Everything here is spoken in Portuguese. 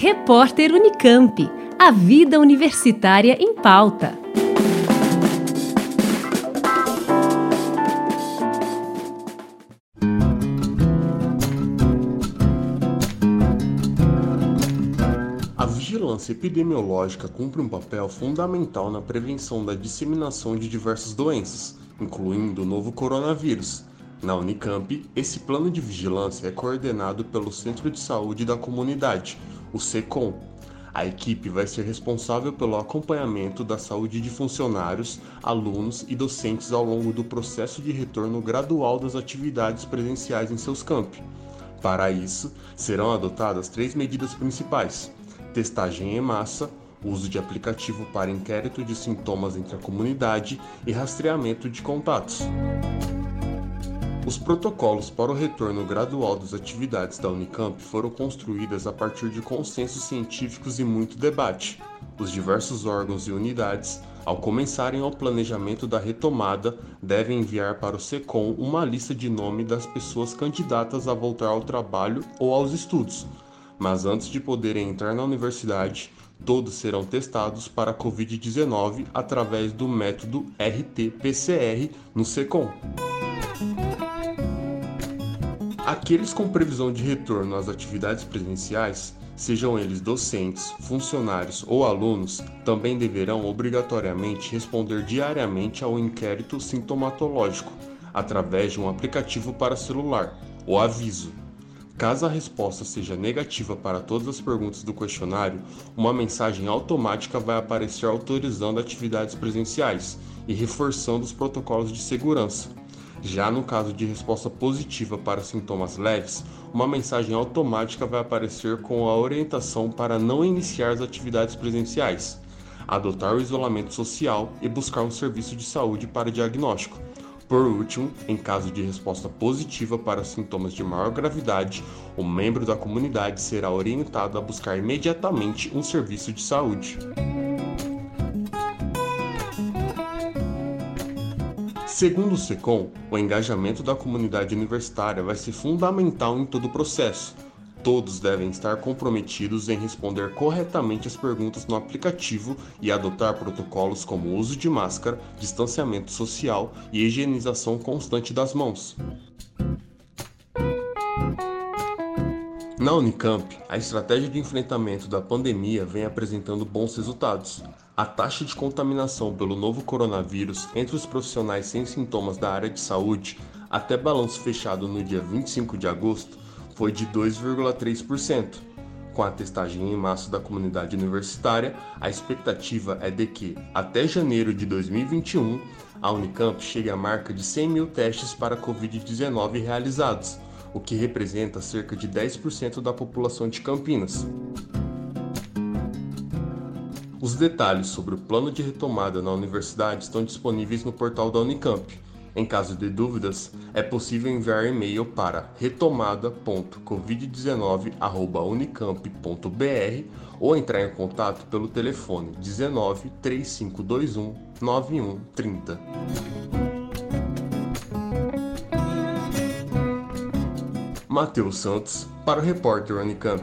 Repórter Unicamp. A vida universitária em pauta. A vigilância epidemiológica cumpre um papel fundamental na prevenção da disseminação de diversas doenças, incluindo o novo coronavírus. Na Unicamp, esse plano de vigilância é coordenado pelo Centro de Saúde da Comunidade, o SECOM. A equipe vai ser responsável pelo acompanhamento da saúde de funcionários, alunos e docentes ao longo do processo de retorno gradual das atividades presenciais em seus campi. Para isso, serão adotadas três medidas principais: testagem em massa, uso de aplicativo para inquérito de sintomas entre a comunidade e rastreamento de contatos. Os protocolos para o retorno gradual das atividades da Unicamp foram construídos a partir de consensos científicos e muito debate. Os diversos órgãos e unidades, ao começarem o planejamento da retomada, devem enviar para o SECOM uma lista de nome das pessoas candidatas a voltar ao trabalho ou aos estudos. Mas antes de poderem entrar na universidade, todos serão testados para a Covid-19 através do método RT-PCR no SECOM. Aqueles com previsão de retorno às atividades presenciais, sejam eles docentes, funcionários ou alunos, também deverão obrigatoriamente responder diariamente ao inquérito sintomatológico, através de um aplicativo para celular, o Aviso. Caso a resposta seja negativa para todas as perguntas do questionário, uma mensagem automática vai aparecer autorizando atividades presenciais e reforçando os protocolos de segurança. Já no caso de resposta positiva para sintomas leves, uma mensagem automática vai aparecer com a orientação para não iniciar as atividades presenciais, adotar o isolamento social e buscar um serviço de saúde para diagnóstico. Por último, em caso de resposta positiva para sintomas de maior gravidade, o membro da comunidade será orientado a buscar imediatamente um serviço de saúde. Segundo o SECOM, o engajamento da comunidade universitária vai ser fundamental em todo o processo. Todos devem estar comprometidos em responder corretamente as perguntas no aplicativo e adotar protocolos como uso de máscara, distanciamento social e higienização constante das mãos. Na Unicamp, a estratégia de enfrentamento da pandemia vem apresentando bons resultados. A taxa de contaminação pelo novo coronavírus entre os profissionais sem sintomas da área de saúde, até balanço fechado no dia 25 de agosto, foi de 2,3%. Com a testagem em massa da comunidade universitária, a expectativa é de que, até janeiro de 2021, a Unicamp chegue à marca de 100 mil testes para Covid-19 realizados, o que representa cerca de 10% da população de Campinas. Os detalhes sobre o plano de retomada na universidade estão disponíveis no portal da Unicamp. Em caso de dúvidas, é possível enviar e-mail para retomada.covid19@unicamp.br ou entrar em contato pelo telefone 19 3521 9130. Matheus Santos para o repórter Unicamp.